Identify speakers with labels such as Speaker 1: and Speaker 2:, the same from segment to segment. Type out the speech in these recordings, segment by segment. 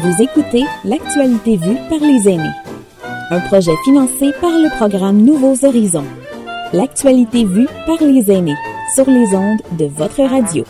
Speaker 1: Vous écoutez L'actualité vue par les aînés. Un projet financé par le programme Nouveaux Horizons. L'actualité vue par les aînés sur les ondes de votre radio.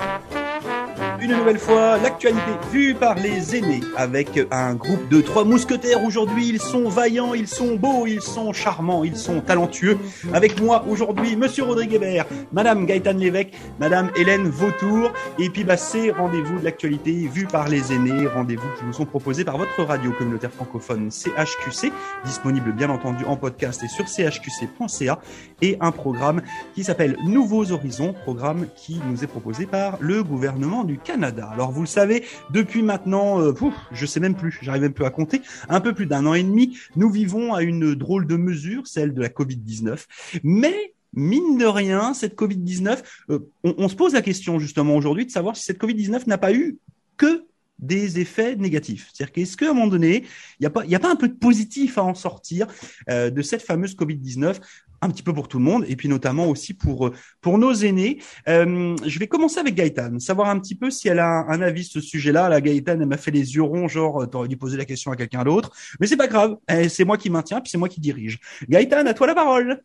Speaker 2: Une nouvelle fois, l'actualité vue par les aînés avec un groupe de trois mousquetaires aujourd'hui. Ils sont vaillants, ils sont beaux, ils sont charmants, ils sont talentueux. Avec moi aujourd'hui, Monsieur Rodrigue Hébert, Madame Gaëtane Lévesque, Madame Hélène Vautour. Et puis, bah, c'est rendez-vous de l'actualité vue par les aînés. Rendez-vous qui vous sont proposés par votre radio communautaire francophone CHQC, disponible bien entendu en podcast et sur chqc.ca. Et un programme qui s'appelle Nouveaux Horizons, programme qui nous est proposé par le gouvernement du Canada. Alors vous le savez, depuis maintenant, euh, je sais même plus, j'arrive même plus à compter, un peu plus d'un an et demi, nous vivons à une drôle de mesure, celle de la Covid-19. Mais mine de rien, cette Covid-19, euh, on, se pose la question justement aujourd'hui de savoir si cette Covid-19 n'a pas eu que des effets négatifs. C'est-à-dire qu'est-ce qu'à un moment donné, il n'y a, pas, y a pas un peu de positif à en sortir euh, de cette fameuse Covid-19? Un petit peu pour tout le monde et puis notamment aussi pour euh, pour nos aînés. Euh, je vais commencer avec Gaëtane, savoir un petit peu si elle a un, avis sur ce sujet-là. La Gaëtane, elle m'a fait les yeux ronds, genre t'aurais dû poser la question à quelqu'un d'autre, mais c'est pas grave, c'est moi qui maintiens puis c'est moi qui dirige. Gaëtane, à toi la parole.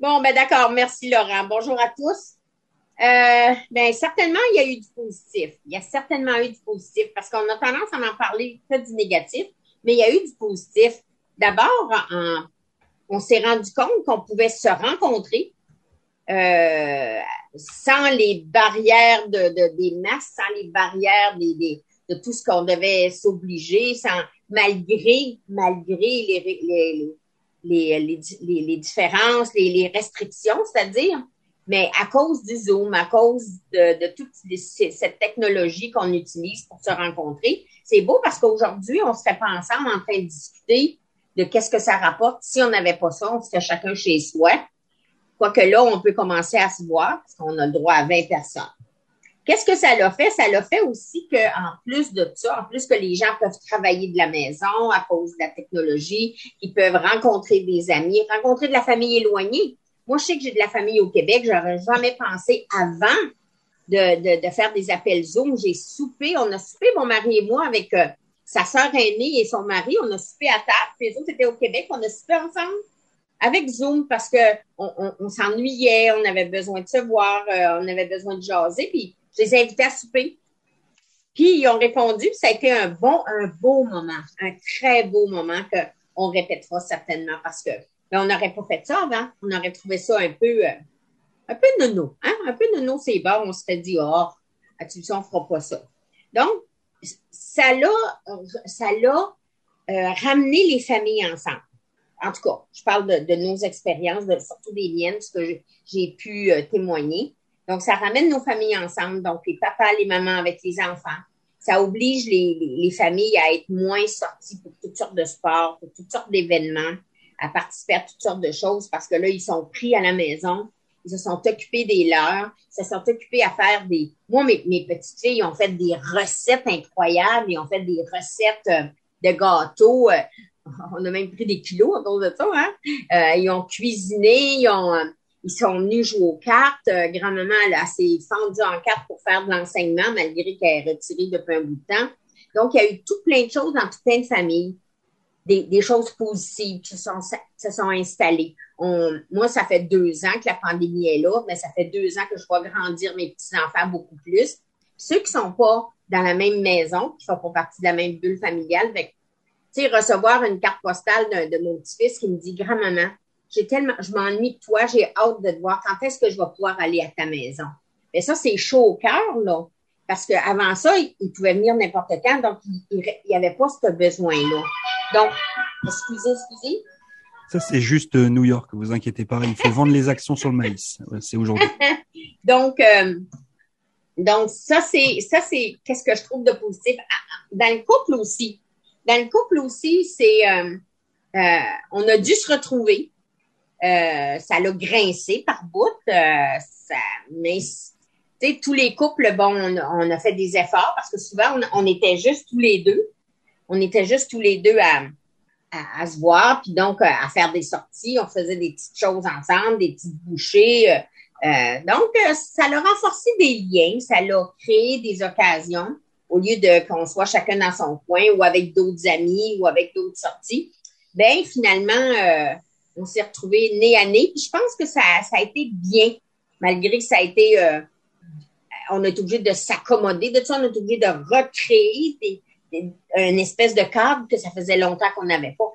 Speaker 3: Bon, ben d'accord, merci Laurent. Bonjour à tous. Euh, ben, certainement, il y a eu du positif. Il y a certainement eu du positif parce qu'on a tendance à en parler que du négatif, mais il y a eu du positif. D'abord, on s'est rendu compte qu'on pouvait se rencontrer euh, sans les barrières de, des masques, sans les barrières de tout ce qu'on devait s'obliger, sans malgré malgré les, les, les, les, les différences, les restrictions, c'est-à-dire mais à cause du Zoom, à cause de, de toute cette technologie qu'on utilise pour se rencontrer, c'est beau parce qu'aujourd'hui, on serait pas ensemble en train de discuter de qu'est-ce que ça rapporte. Si on n'avait pas ça, on serait chacun chez soi. Quoique là, on peut commencer à se voir parce qu'on a le droit à 20 personnes. Qu'est-ce que ça l'a fait? Ça l'a fait aussi qu'en plus de ça, en plus que les gens peuvent travailler de la maison à cause de la technologie, ils peuvent rencontrer des amis, rencontrer de la famille éloignée. Moi, je sais que j'ai de la famille au Québec. J'aurais jamais pensé avant de, faire des appels Zoom. J'ai soupé, on a soupé, mon mari et moi, avec euh, sa sœur aînée et son mari. On a soupé à table. Les autres étaient au Québec. On a soupé ensemble avec Zoom parce que on, s'ennuyait, on avait besoin de se voir, euh, on avait besoin de jaser. Puis, je les ai invités à souper. Puis, ils ont répondu. ça a été un bon, un beau moment, un très beau moment qu'on répétera certainement parce que mais on n'aurait pas fait ça avant. On aurait trouvé ça un peu, euh, un peu nono. Hein? Un peu nono, c'est bon. On serait dit, oh, attention, on ne fera pas ça. Donc, ça l'a, ça euh, ramené les familles ensemble. En tout cas, je parle de, nos expériences, surtout des miennes, ce que j'ai pu euh, témoigner. Donc, ça ramène nos familles ensemble, donc les papas, les mamans avec les enfants. Ça oblige les, les familles à être moins sorties pour toutes sortes de sports, pour toutes sortes d'événements à participer à toutes sortes de choses parce que là, ils sont pris à la maison. Ils se sont occupés des leurs. Ils se sont occupés à faire des... Moi, mes, mes petites filles ont fait des recettes incroyables. Ils ont fait des recettes euh, de gâteaux. Euh, on a même pris des kilos à cause de ça. Hein? Euh, ils ont cuisiné. Ils, ont, ils sont venus jouer aux cartes. Grand-maman, elle, s'est fendue en cartes pour faire de l'enseignement malgré qu'elle est retirée depuis un bout de temps. Donc, il y a eu tout plein de choses dans toute plein de familles des, choses positives qui se sont, se sont installées. moi, ça fait deux ans que la pandémie est là, mais ça fait deux ans que je vois grandir mes petits-enfants beaucoup plus. Ceux qui sont pas dans la même maison, qui font pas partie de la même bulle familiale, tu sais, recevoir une carte postale de, mon petit-fils qui me dit, grand-maman, j'ai tellement, je m'ennuie de toi, j'ai hâte de te voir. Quand est-ce que je vais pouvoir aller à ta maison? Mais ça, c'est chaud au cœur, là. Parce qu'avant ça, il, pouvait venir n'importe quand, donc il n'y avait pas ce besoin-là. Donc, excusez, excusez.
Speaker 2: Ça, c'est juste euh, New York, vous inquiétez pas. Il faut vendre les actions sur le maïs. C'est aujourd'hui.
Speaker 3: donc, euh, donc, ça, c'est, ça, c'est, qu'est-ce que je trouve de positif? Ah, ah, dans le couple aussi. Dans le couple aussi, c'est, euh, on a dû se retrouver. ça l'a grincé par bout. ça, mais, tous les couples, bon, on, a fait des efforts parce que souvent, on était juste tous les deux on était juste tous les deux à, à, se voir, puis donc euh, à faire des sorties. On faisait des petites choses ensemble, des petites bouchées. Euh, euh, donc, ça a renforcé des liens, ça a créé des occasions au lieu de qu'on soit chacun dans son coin ou avec d'autres amis ou avec d'autres sorties, ben finalement, on s'est retrouvés nez à nez. Puis je pense que ça, a été bien, malgré que ça a été, on été obligé de s'accommoder. De ça, on été obligé de recréer des, une espèce de cadre que ça faisait longtemps qu'on n'avait pas.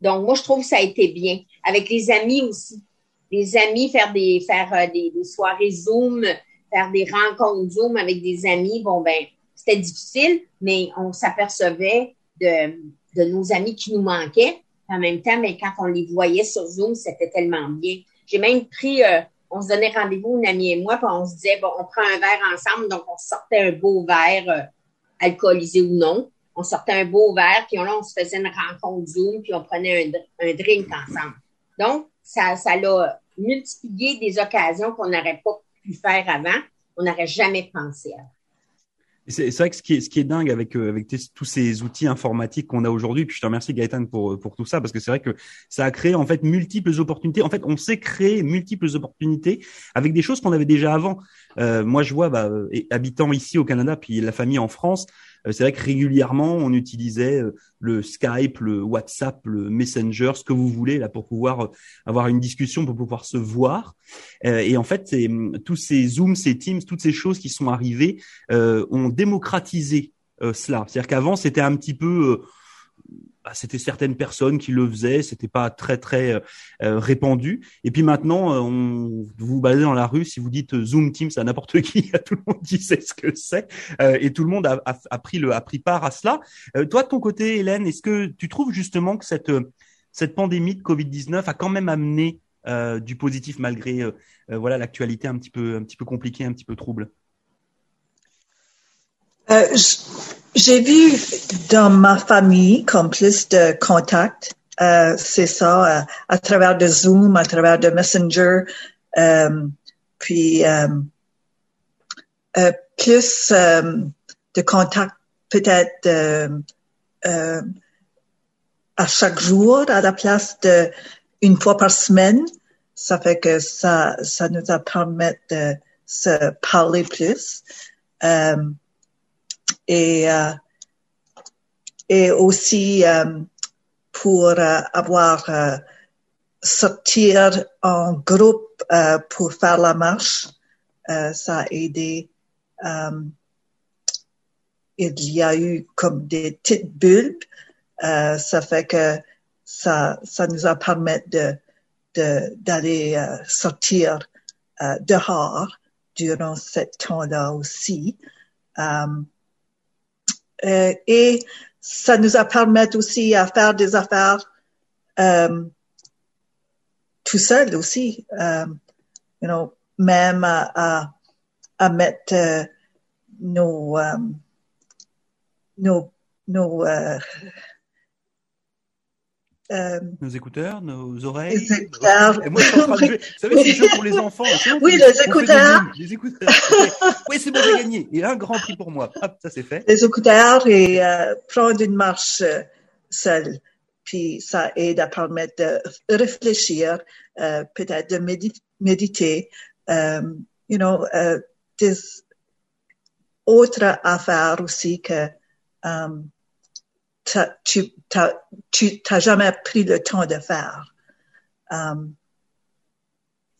Speaker 3: Donc, moi, je trouve que ça a été bien. Avec les amis aussi. Les amis, faire des, faire euh, des, soirées Zoom, faire des rencontres Zoom avec des amis, bon, ben, c'était difficile, mais on s'apercevait de, de nos amis qui nous manquaient. En même temps, mais ben, quand on les voyait sur Zoom, c'était tellement bien. J'ai même pris, euh, on se donnait rendez-vous, une amie et moi, puis on se disait, bon, on prend un verre ensemble, donc on sortait un beau verre, euh, alcoolisé ou non. On sortait un beau verre, puis là, on se faisait une rencontre Zoom, puis on prenait un, drink ensemble. Donc, ça, ça multiplié des occasions qu'on n'aurait pas pu faire avant. On n'aurait jamais pensé à.
Speaker 2: C'est vrai que ce qui est, ce qui est dingue avec, euh, avec tous ces outils informatiques qu'on a aujourd'hui, puis je te remercie Gaëtan pour, pour tout ça, parce que c'est vrai que ça a créé en fait multiples opportunités. En fait, on sait créer multiples opportunités avec des choses qu'on avait déjà avant. Euh, moi, je vois, bah, habitant ici au Canada, puis la famille en France, euh, c'est vrai que régulièrement, on utilisait euh, le Skype, le WhatsApp, le Messenger, ce que vous voulez là pour pouvoir euh, avoir une discussion, pour pouvoir se voir. Et en fait, hum, tous ces Zooms, ces Teams, toutes ces choses qui sont arrivées ont démocratisé cela. C'est-à-dire qu'avant, c'était un petit peu bah, c'était certaines personnes qui le faisaient, c'était pas très très euh, euh, répandu. Et puis maintenant, euh, on, vous baladez dans la rue, si vous dites Zoom Teams à n'importe qui, tout le monde dit c'est ce que c'est, et tout le monde a, a, pris le a pris part à cela. toi, de ton côté, Hélène, est-ce que tu trouves justement que cette cette pandémie de Covid 19 a quand même amené du positif malgré voilà l'actualité un petit peu un petit peu compliquée, un petit peu trouble?
Speaker 4: J'ai vu dans ma famille comme plus de contacts, euh, c'est ça, euh, à travers de Zoom, à travers de Messenger, euh, puis euh, euh, plus de contacts peut-être à chaque jour à la place de une fois par semaine. Ça fait que ça, ça nous a permis de se parler plus et, euh, et aussi euh, pour euh, avoir sortir en groupe pour faire la marche. ça a aidé. il y a eu comme des petites bulles. ça fait que ça, ça nous a permis de, d'aller sortir dehors durant ce temps-là aussi. Euh, et ça nous a permis aussi à faire des affaires euh, tout seul aussi, euh, you know, même à, à, mettre euh, nos, euh, nos, nos
Speaker 2: euh, nos écouteurs, nos oreilles.
Speaker 4: Les écouteurs.
Speaker 2: Et moi, je suis en train de jouer. Vous savez, c'est jeu pour les enfants.
Speaker 4: Oui, les écouteurs.
Speaker 2: les écouteurs. oui, c'est bon, j'ai gagné. Et un grand prix pour moi. Hop, ça c'est fait.
Speaker 4: Les écouteurs et euh, prendre une marche euh, seule. Puis ça aide à permettre de réfléchir, euh, peut-être de méditer, euh, you know, des autres affaires aussi que um, tu n'as jamais pris le temps de faire. Um,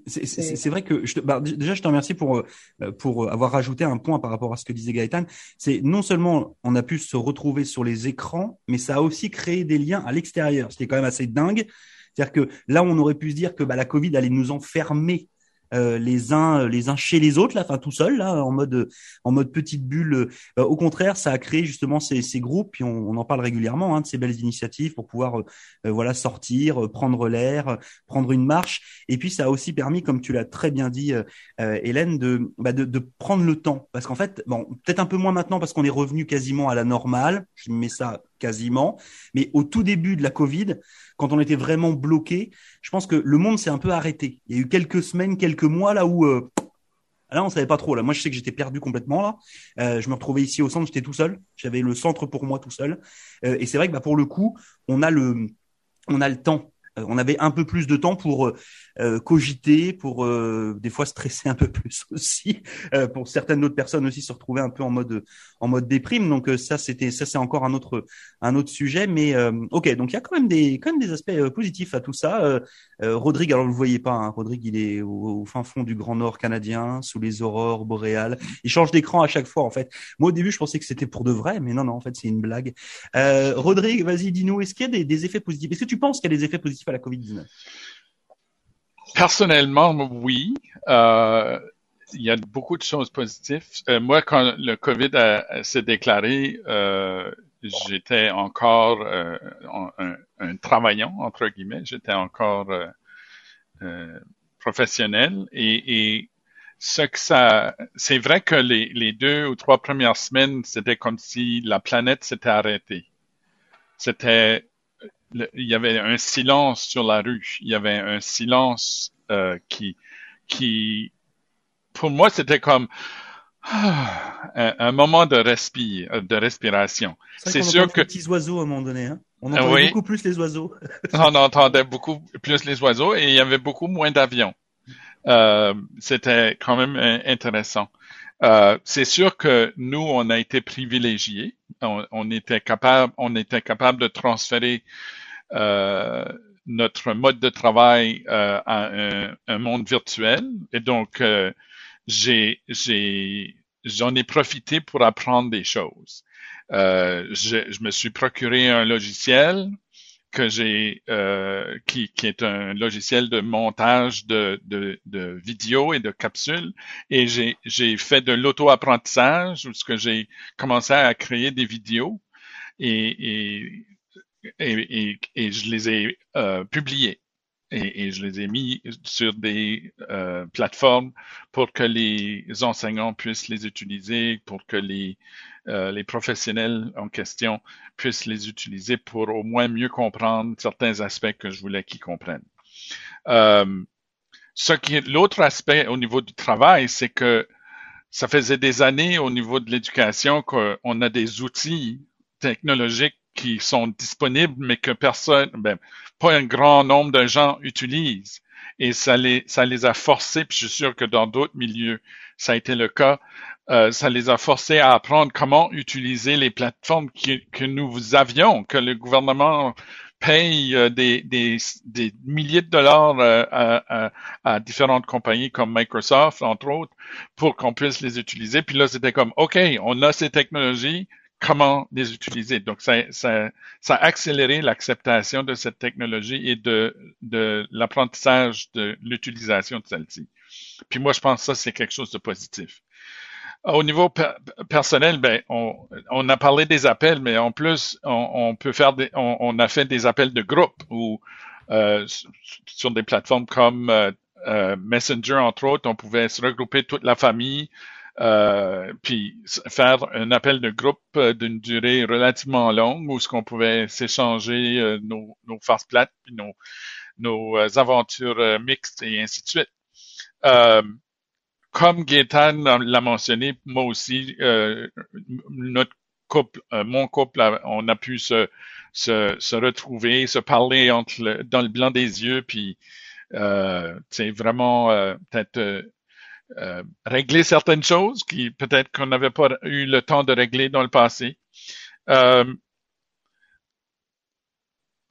Speaker 2: c'est vrai que je bah, déjà je te remercie pour euh, pour avoir rajouté un point par rapport à ce que disait Gaëtan. C'est non seulement on a pu se retrouver sur les écrans, mais ça a aussi créé des liens à l'extérieur, ce qui est quand même assez dingue. C'est-à-dire que là, on aurait pu se dire que bah, la Covid allait nous enfermer euh, les uns euh, les uns chez les autres là enfin tout seul là en mode en mode petite bulle euh, au contraire ça a créé justement ces, ces groupes puis on, on en parle régulièrement hein, de ces belles initiatives pour pouvoir voilà sortir prendre l'air prendre une marche. Et puis ça a aussi permis comme tu l'as très bien dit Hélène de, bah, de, de prendre le temps. Parce qu'en fait bon peut-être un peu moins maintenant parce qu'on est revenu quasiment à la normale. Je mets ça quasiment. Mais au tout début de la Covid, quand on était vraiment bloqué, je pense que le monde s'est un peu arrêté. Il y a eu quelques semaines, quelques mois là où euh, là on savait pas trop. Là, moi je sais que j'étais perdu complètement là. Euh, je me retrouvais ici au centre, j'étais tout seul. J'avais le centre pour moi tout seul. Euh, et c'est vrai que bah, pour le coup, on a le on a le temps on avait un peu plus de temps pour euh, cogiter, pour euh, des fois stresser un peu plus aussi, euh, pour certaines autres personnes aussi se retrouver un peu en mode en mode déprime. Donc ça c'était ça c'est encore un autre un autre sujet, mais ok donc il y a quand même des quand même des aspects positifs à tout ça. Rodrigue alors vous le voyez pas, hein, Rodrigue il est au, fin fond du Grand Nord canadien, sous les aurores boréales. Il change d'écran à chaque fois en fait. Moi au début je pensais que c'était pour de vrai, mais non non en fait c'est une blague. Rodrigue vas-y dis-nous est-ce qu'il y a des, des effets positifs? Est-ce que tu penses qu'il y a des effets positifs à la Covid 19
Speaker 5: Personnellement, oui. Euh, il y a beaucoup de choses positives. Euh, moi, quand le COVID s'est déclaré, euh, j'étais encore un, un, travaillant, entre guillemets. J'étais encore professionnel. Et, et, ce que ça... C'est vrai que les, les deux ou trois premières semaines, c'était comme si la planète s'était arrêtée. C'était il y avait un silence sur la rue. Il y avait un silence euh, qui, qui, pour moi, c'était comme un, moment de respire, de respiration.
Speaker 2: C'est sûr que les petits oiseaux à un moment donné. Hein on entendait beaucoup plus les oiseaux.
Speaker 5: on entendait beaucoup plus les oiseaux et il y avait beaucoup moins d'avions. Euh, c'était quand même intéressant. Euh, c'est sûr que nous, on a été privilégiés. On, était capable, on était capable de transférer euh, notre mode de travail euh, à un, monde virtuel. Et donc, euh, j'ai, j'en ai profité pour apprendre des choses. Je, me suis procuré un logiciel que j'ai, euh, qui, qui, est un logiciel de montage de, de, de vidéos et de capsules, et j'ai, fait de l'auto-apprentissage où que j'ai commencé à créer des vidéos. Et, et et, et, je les ai euh, publiés et, et, je les ai mis sur des euh, plateformes pour que les enseignants puissent les utiliser, pour que les, euh, les professionnels en question puissent les utiliser pour au moins mieux comprendre certains aspects que je voulais qu'ils comprennent. Euh, ce qui l'autre aspect au niveau du travail, c'est que ça faisait des années au niveau de l'éducation qu'on a des outils technologiques qui sont disponibles, mais que personne, ben, pas un grand nombre de gens utilisent. Et ça les, ça les a forcés, puis je suis sûr que dans d'autres milieux, ça a été le cas, euh, ça les a forcés à apprendre comment utiliser les plateformes que nous avions, que le gouvernement paye euh, des, des, des, milliers de dollars euh, à, différentes compagnies comme Microsoft, entre autres, pour qu'on puisse les utiliser. Puis là, c'était comme, OK, on a ces technologies, comment les utiliser. Donc, ça, ça, ça a accéléré l'acceptation de cette technologie et de, de l'apprentissage de l'utilisation de celle-ci. Puis moi, je pense que ça, c'est quelque chose de positif. Au niveau personnel, ben, on, on, a parlé des appels, mais en plus, on, peut faire des, on, a fait des appels de groupe ou euh, sur des plateformes comme euh, euh, Messenger, entre autres, on pouvait se regrouper toute la famille, euh, puis faire un appel de groupe euh, d'une durée relativement longue où ce qu'on pouvait s'échanger euh, nos, nos farces plates puis nos, nos aventures mixtes et ainsi de suite. comme Gaétan l'a mentionné, moi aussi, notre couple, mon couple, on a pu se, se, se retrouver, se parler entre dans le blanc des yeux, puis c'est vraiment peut-être euh, régler certaines choses qui peut-être qu'on n'avait pas eu le temps de régler dans le passé. Euh,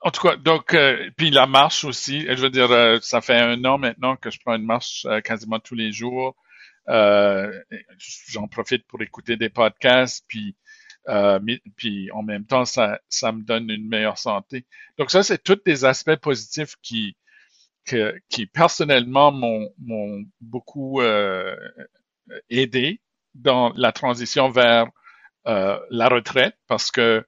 Speaker 5: en tout cas, donc, euh, puis la marche aussi, je veux dire, euh, ça fait un an maintenant que je prends une marche quasiment tous les jours. J'en profite pour écouter des podcasts, puis puis en même temps, ça, ça me donne une meilleure santé. Donc ça, c'est tous des aspects positifs qui qui personnellement m'ont beaucoup euh, aidé dans la transition vers euh, la retraite parce que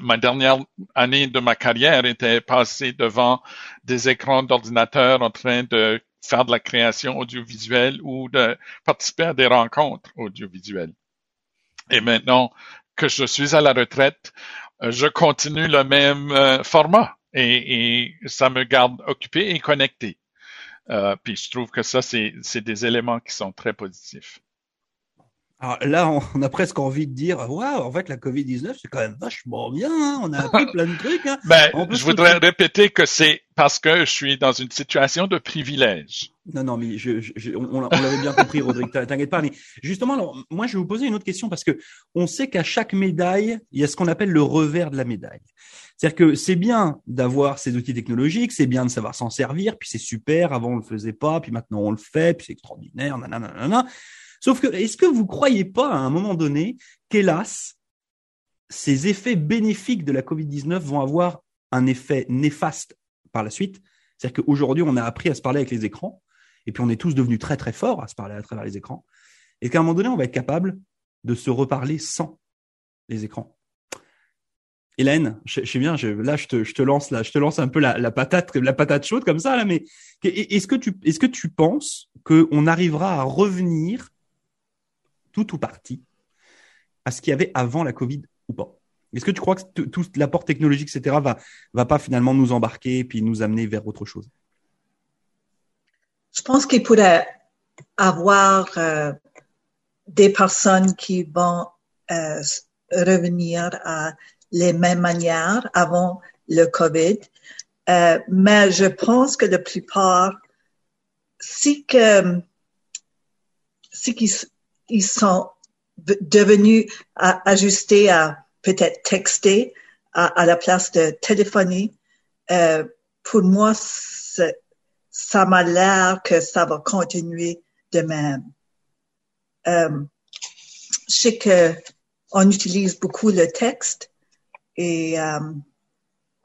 Speaker 5: ma dernière année de ma carrière était passée devant des écrans d'ordinateur en train de faire de la création audiovisuelle ou de participer à des rencontres audiovisuelles. Et maintenant que je suis à la retraite, euh, je continue le même euh, format et, ça me garde occupé et connecté. Euh, puis je trouve que ça, c'est des éléments qui sont très positifs.
Speaker 2: Alors là, on a presque envie de dire, waouh, en fait, la Covid-19, c'est quand même vachement bien, hein. on a appris plein de trucs. Hein.
Speaker 5: Ben, je voudrais répéter que c'est parce que je suis dans une situation de privilège.
Speaker 2: Non, non, mais je, je, on, on l'avait bien compris, Rodrigue, t'inquiète pas. Mais justement, alors, moi, je vais vous poser une autre question parce que on sait qu'à chaque médaille, il y a ce qu'on appelle le revers de la médaille. C'est-à-dire que c'est bien d'avoir ces outils technologiques, c'est bien de savoir s'en servir, puis c'est super, avant on le faisait pas, puis maintenant on le fait, puis c'est extraordinaire, nanana. Sauf que, est-ce que vous croyez pas à un moment donné qu'hélas, ces effets bénéfiques de la Covid-19 vont avoir un effet néfaste par la suite? C'est-à-dire qu'aujourd'hui, on a appris à se parler avec les écrans, et puis on est tous devenus très très forts à se parler à travers les écrans, et qu'à un moment donné, on va être capable de se reparler sans les écrans. Hélène, je, sais bien, là, je te, lance, là, je te lance un peu la, la patate, la patate chaude comme ça, là. Mais est-ce que tu, est-ce que tu penses qu'on arrivera à revenir tout ou partie à ce qu'il y avait avant la Covid ou pas? Est-ce que tu crois que tout l'apport technologique, etc., va, va pas finalement nous embarquer et puis nous amener vers autre chose?
Speaker 4: Je pense qu'il pourrait avoir euh, des personnes qui vont euh, revenir à les mêmes manières avant le COVID. Euh, mais je pense que la plupart, si que, si qu'ils ils sont devenus ajustés à peut-être texter à, la place de téléphoner. Euh, pour moi, ça m'a l'air que ça va continuer de même. Euh, je sais que on utilise beaucoup le texte et euh,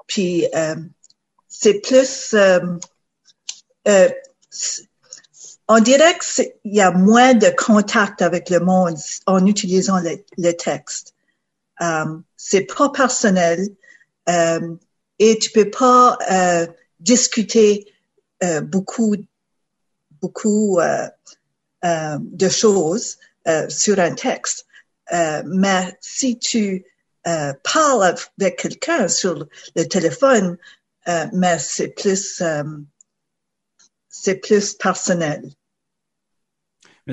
Speaker 4: puis euh, c'est plus euh, on dirait qu'il y a moins de contact avec le monde en utilisant le, le texte. C'est pas personnel et tu peux pas euh, discuter euh, beaucoup beaucoup euh, de choses sur un texte. mais si tu parles avec quelqu'un sur le téléphone, mais c'est plus c'est plus personnel.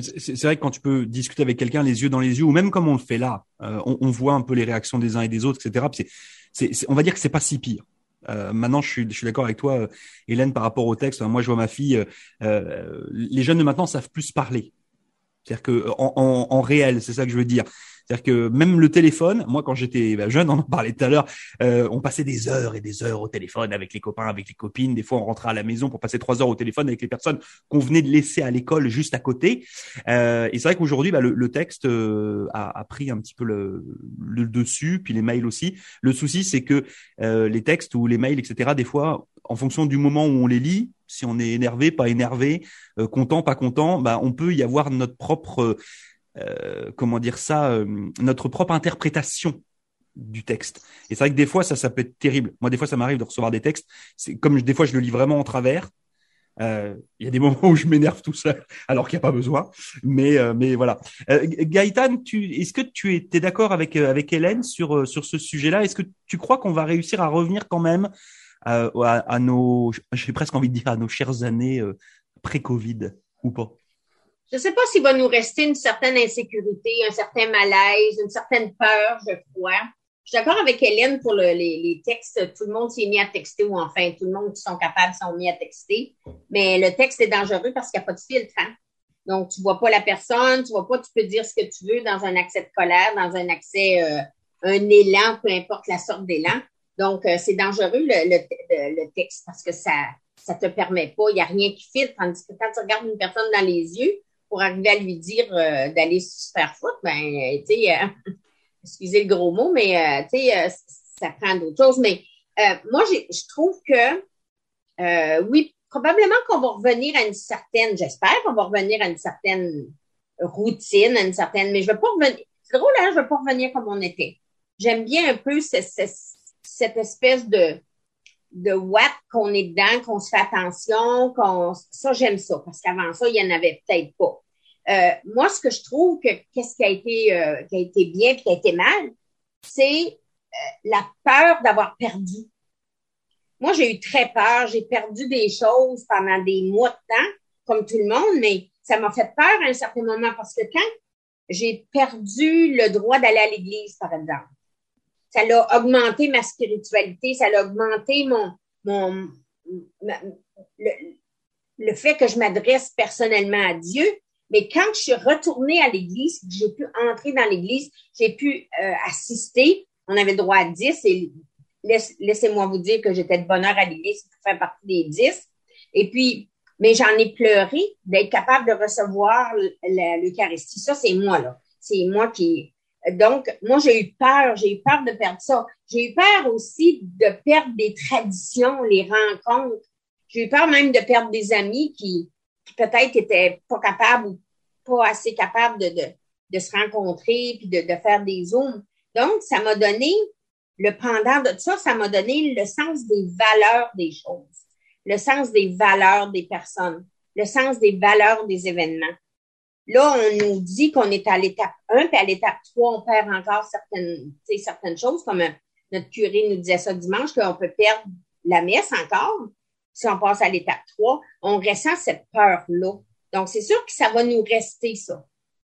Speaker 2: C'est vrai que quand tu peux discuter avec quelqu'un les yeux dans les yeux, ou même comme on le fait là, euh, on, voit un peu les réactions des uns et des autres, etc. On va dire que c'est pas si pire. Euh, maintenant, je suis, d'accord avec toi, euh, Hélène, par rapport au texte. Moi, je vois ma fille. Euh, les jeunes de maintenant savent plus parler. C'est-à-dire que en, en, en réel, c'est ça que je veux dire. C'est-à-dire que même le téléphone, moi quand j'étais bah, jeune, on en parlait tout à l'heure, euh, on passait des heures et des heures au téléphone avec les copains, avec les copines. Des fois, on rentrait à la maison pour passer trois heures au téléphone avec les personnes qu'on venait de laisser à l'école juste à côté. Euh, et c'est vrai qu'aujourd'hui, bah, le, le, texte euh, a, a, pris un petit peu le, le, dessus, puis les mails aussi. Le souci, c'est que euh, les textes ou les mails, etc., des fois, en fonction du moment où on les lit, si on est énervé, pas énervé, euh, content, pas content, bah, on peut y avoir notre propre euh, comment dire ça, euh, notre propre interprétation du texte. Et c'est vrai que des fois, ça, ça peut être terrible. Moi, des fois, ça m'arrive de recevoir des textes. C'est comme des fois, je le lis vraiment en travers. Il y a des moments où je m'énerve tout seul, alors qu'il n'y a pas besoin. Mais, mais voilà. Gaëtan, est-ce que tu es, d'accord avec avec Hélène sur sur ce sujet-là? Est-ce que tu crois qu'on va réussir à revenir quand même à, nos, j'ai presque envie de dire à nos chères années pré-Covid ou pas
Speaker 3: je ne sais pas s'il va nous rester une certaine insécurité, un certain malaise, une certaine peur, je crois. Je suis d'accord avec Hélène pour le, les, textes. Tout le monde s'est mis à texter ou enfin tout le monde qui sont capables sont mis à texter. Mais le texte est dangereux parce qu'il n'y a pas de filtre. Hein? Donc, tu vois pas la personne, tu vois pas, tu peux dire ce que tu veux dans un accès de colère, dans un accès, euh, un élan, peu importe la sorte d'élan. Donc, euh, c'est dangereux le, texte parce que ça ça te permet pas, il n'y a rien qui filtre. Tandis que quand tu regardes une personne dans les yeux, pour arriver à lui dire euh, d'aller se faire foutre, ben, euh, tu sais, euh, excusez le gros mot, mais tu sais, ça prend d'autres choses. Mais moi, je trouve que oui, probablement qu'on va revenir à une certaine, j'espère qu'on va revenir à une certaine routine, à une certaine, mais je veux pas revenir. C'est drôle, hein, je veux pas revenir comme on était. J'aime bien un peu cette espèce de de qu'on est dedans, qu'on se fait attention, qu'on ça j'aime ça parce qu'avant ça il y en avait peut-être pas. Euh, moi ce que je trouve que qu'est-ce qui a été euh, qui a été bien et qui a été mal, c'est euh, la peur d'avoir perdu. Moi j'ai eu très peur, j'ai perdu des choses pendant des mois de temps comme tout le monde, mais ça m'a fait peur à un certain moment parce que quand j'ai perdu le droit d'aller à l'église, par exemple. Ça l'a augmenté ma spiritualité, ça l'a augmenté mon, mon, le, le fait que je m'adresse personnellement à Dieu. Mais quand je suis retournée à l'église, j'ai pu entrer dans l'église, j'ai pu euh, assister, on avait droit à 10 et laissez-moi vous dire que j'étais de bonne heure à l'église pour faire partie des 10. Et puis, mais j'en ai pleuré d'être capable de recevoir l'Eucharistie. Ça, c'est moi, là. C'est moi qui. Donc, moi, j'ai eu peur, j'ai eu peur de perdre ça. J'ai eu peur aussi de perdre des traditions, les rencontres. J'ai eu peur même de perdre des amis qui, peut-être étaient pas capables ou pas assez capables de, se rencontrer puis de, de faire des zooms. Donc, ça m'a donné le pendant de ça, ça m'a donné le sens des valeurs des choses, le sens des valeurs des personnes, le sens des valeurs des événements. Là, on nous dit qu'on est à l'étape 1, puis à l'étape 3, on perd encore certaines, certaines choses, comme notre curé nous disait ça dimanche, qu'on peut perdre la messe encore. Si on passe à l'étape 3, on ressent cette peur-là. Donc, c'est sûr que ça va nous rester, ça.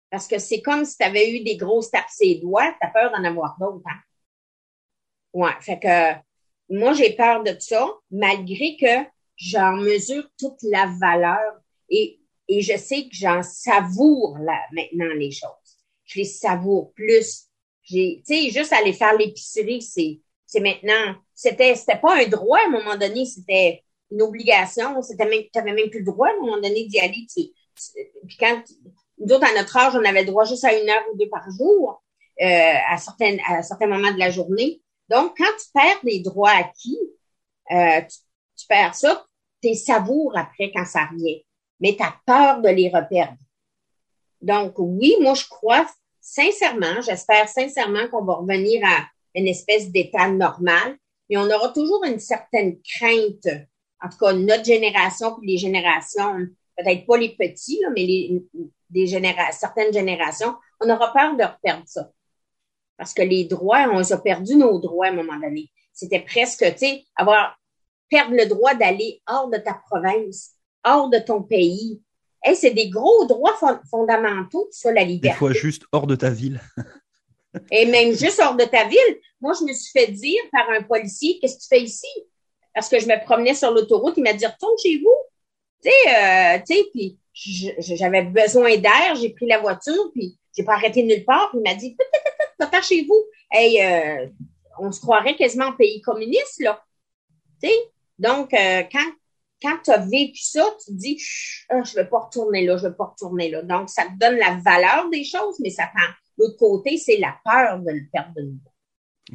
Speaker 3: Parce que c'est comme si tu avais eu des grosses tapes ses doigts, tu as peur d'en avoir d'autres. Hein? Ouais, fait que moi, j'ai peur de ça, malgré que j'en mesure toute la valeur et, et je sais que j'en savoure là, maintenant les choses. Je les savoure plus. J'ai, tu sais, juste aller faire l'épicerie, c'est, c'est maintenant, c'était, c'était pas un droit à un moment donné, c'était une obligation, c'était même, tu même plus le droit à un moment donné d'y aller. Tu, puis quand, nous autres, à notre âge, on avait le droit juste à une heure ou deux par jour, euh, à certains, à certains moments de la journée. Donc, quand tu perds des droits acquis, euh, tu, perds ça, tes savoures après quand ça revient. Mais tu as peur de les reperdre. Donc, oui, moi, je crois sincèrement, j'espère sincèrement qu'on va revenir à une espèce d'état normal, mais on aura toujours une certaine crainte. En tout cas, notre génération puis les générations, peut-être pas les petits, mais certaines générations, on aura peur de reperdre ça. Parce que les droits, on a perdu nos droits à un moment donné. C'était presque, tu sais, avoir, perdre le droit d'aller hors de ta province, hors de ton pays. Hey, c'est des gros droits fondamentaux, ça, la liberté.
Speaker 2: Des fois, juste hors de ta ville.
Speaker 3: Et même juste hors de ta ville. Moi, je me suis fait dire par un policier, qu'est-ce que tu fais ici? Parce que je me promenais sur l'autoroute, il m'a dit, retourne chez vous. Tu sais, euh, tu sais, puis j'avais besoin d'air, j'ai pris la voiture, puis j'ai pas arrêté nulle part. Puis il m'a dit, va chez vous. Hey, euh, on se croirait quasiment en pays communiste, là. Tu sais? Donc, euh, quand, quand tu as vécu ça, tu te dis, ah, je ne vais pas retourner là, je ne vais pas retourner là. Donc, ça te donne la valeur des choses, mais ça prend. L'autre côté, c'est la peur de le perdre de nouveau.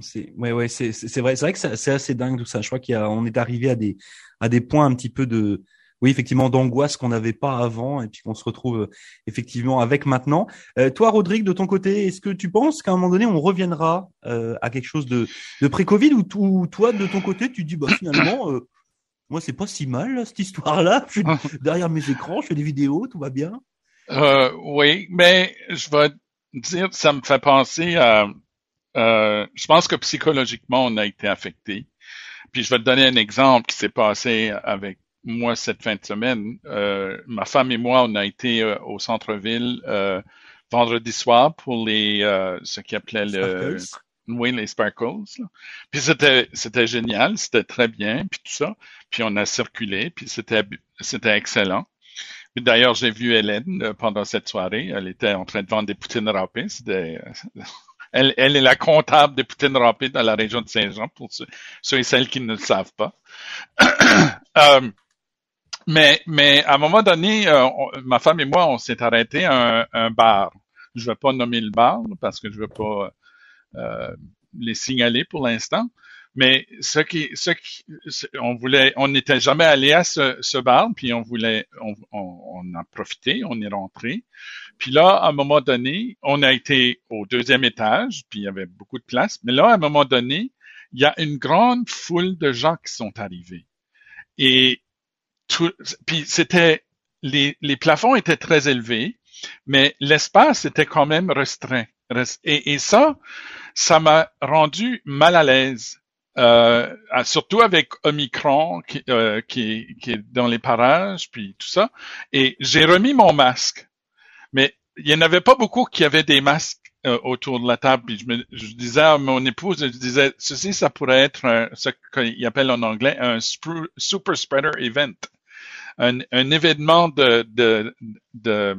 Speaker 2: C'est ouais ouais c'est vrai c'est vrai que c'est assez dingue tout ça. Je crois qu'il on est arrivé à des à des points un petit peu de oui, effectivement, d'angoisse qu'on n'avait pas avant et puis qu'on se retrouve euh, effectivement avec maintenant. Euh, toi, Rodrigue, de ton côté, est-ce que tu penses qu'à un moment donné, on reviendra euh, à quelque chose de, de pré-Covid ou, toi, de ton côté, tu dis, bah, finalement, moi, c'est pas si mal, cette histoire-là. Je suis derrière mes écrans, je fais des vidéos, tout va bien.
Speaker 5: oui, mais je vais dire, ça me fait penser à... je pense que psychologiquement, on a été affecté. Puis je vais te donner un exemple qui s'est passé avec moi, cette fin de semaine, euh, ma femme et moi, on a été euh, au centre-ville euh, vendredi soir pour les ce qu'ils appelaient le oui, les sparkles. Puis c'était c'était génial, c'était très bien, puis tout ça. Puis on a circulé, puis c'était c'était excellent. D'ailleurs, j'ai vu Hélène pendant cette soirée. Elle était en train de vendre des poutines râpées. Elle, elle, est la comptable des poutines râpées dans la région de Saint-Jean, pour ceux, et celles qui ne le savent pas. Mais, mais à un moment donné, euh, ma femme et moi, on s'est arrêté à un, bar. Je ne vais pas nommer le bar parce que je ne veux pas euh, les signaler pour l'instant. Mais ce qui, ce qui, on voulait, on n'était jamais allé à ce, ce, bar, puis on voulait, on, on, on, a profité, on est rentré. Puis là, à un moment donné, on a été au deuxième étage, puis il y avait beaucoup de place. Mais là, à un moment donné, il y a une grande foule de gens qui sont arrivés. Et puis c'était les plafonds étaient très élevés, mais l'espace était quand même restreint. Et, ça, ça m'a rendu mal à l'aise. Euh, surtout avec Omicron qui, euh, qui, est dans les parages, puis tout ça. Et j'ai remis mon masque. Mais il y en avait pas beaucoup qui avaient des masques euh, autour de la table. Puis je, disais à mon épouse, je disais, ceci, ça pourrait être ce qu'ils appellent en anglais un super spreader event. Un, un événement de, de, de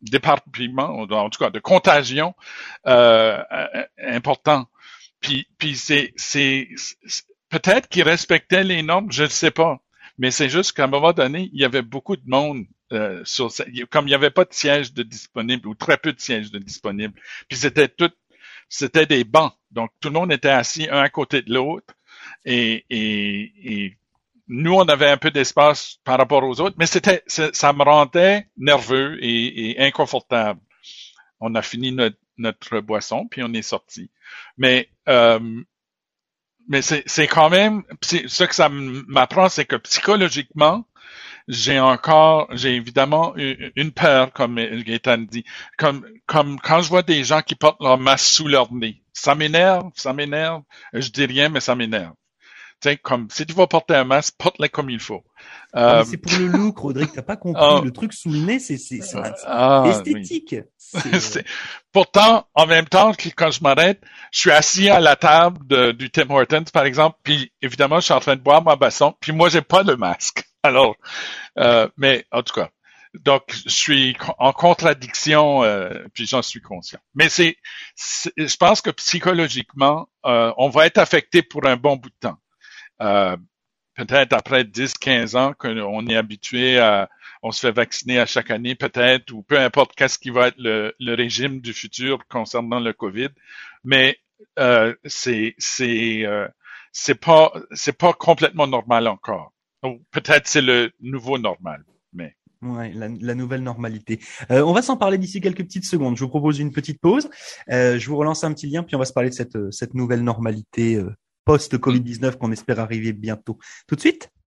Speaker 5: d'éparpillement, en tout cas de contagion euh, important. Puis, puis c'est, c'est, peut-être qu'ils respectaient les normes, je ne sais pas. Mais c'est juste qu'à un moment donné, il y avait beaucoup de monde euh, sur comme il n'y avait pas de siège de disponible ou très peu de sièges de disponible. Puis c'était tout, c'était des bancs. Donc tout le monde était assis un à côté de l'autre et, et, et nous on avait un peu d'espace par rapport aux autres, mais c'était ça me rendait nerveux et, inconfortable. On a fini notre, notre boisson puis on est sorti. Mais euh, mais c'est quand même, ce que ça m'apprend, c'est que psychologiquement, j'ai encore, j'ai évidemment une peur, comme Gaëtan dit, comme, comme quand je vois des gens qui portent leur masque sous leur nez. Ça m'énerve, ça m'énerve. Je dis rien, mais ça m'énerve. Tu comme, si tu vas porter un masque, porte-le comme il faut.
Speaker 2: Euh... c'est pour le look, Rodrigue. T'as pas compris. Ah. le truc sous le nez, c'est, c'est, ah, esthétique.
Speaker 5: Pourtant, en même temps, quand je m'arrête, je suis assis à la table de, du Tim Hortons, par exemple, puis évidemment, je suis en train de boire ma boisson, puis moi, j'ai pas de masque. Alors, euh, mais en tout cas, donc je suis en contradiction, euh, puis j'en suis conscient. Mais c'est, je pense que psychologiquement, on va être affecté pour un bon bout de temps. Euh, peut-être après 10, 15 ans qu'on est habitué à, on se fait vacciner à chaque année peut-être, ou peu importe qu'est-ce qui va être le, le, régime du futur concernant le COVID. Mais euh, c'est c'est euh, c'est pas c'est pas complètement normal encore. Peut-être c'est le nouveau normal, mais.
Speaker 2: Ouais, la, la nouvelle normalité. Euh, on va s'en parler d'ici quelques petites secondes. Je vous propose une petite pause. Euh, je vous relance un petit lien, puis on va se parler de cette, cette nouvelle normalité euh, post-Covid-19 qu'on espère arriver bientôt. Tout de suite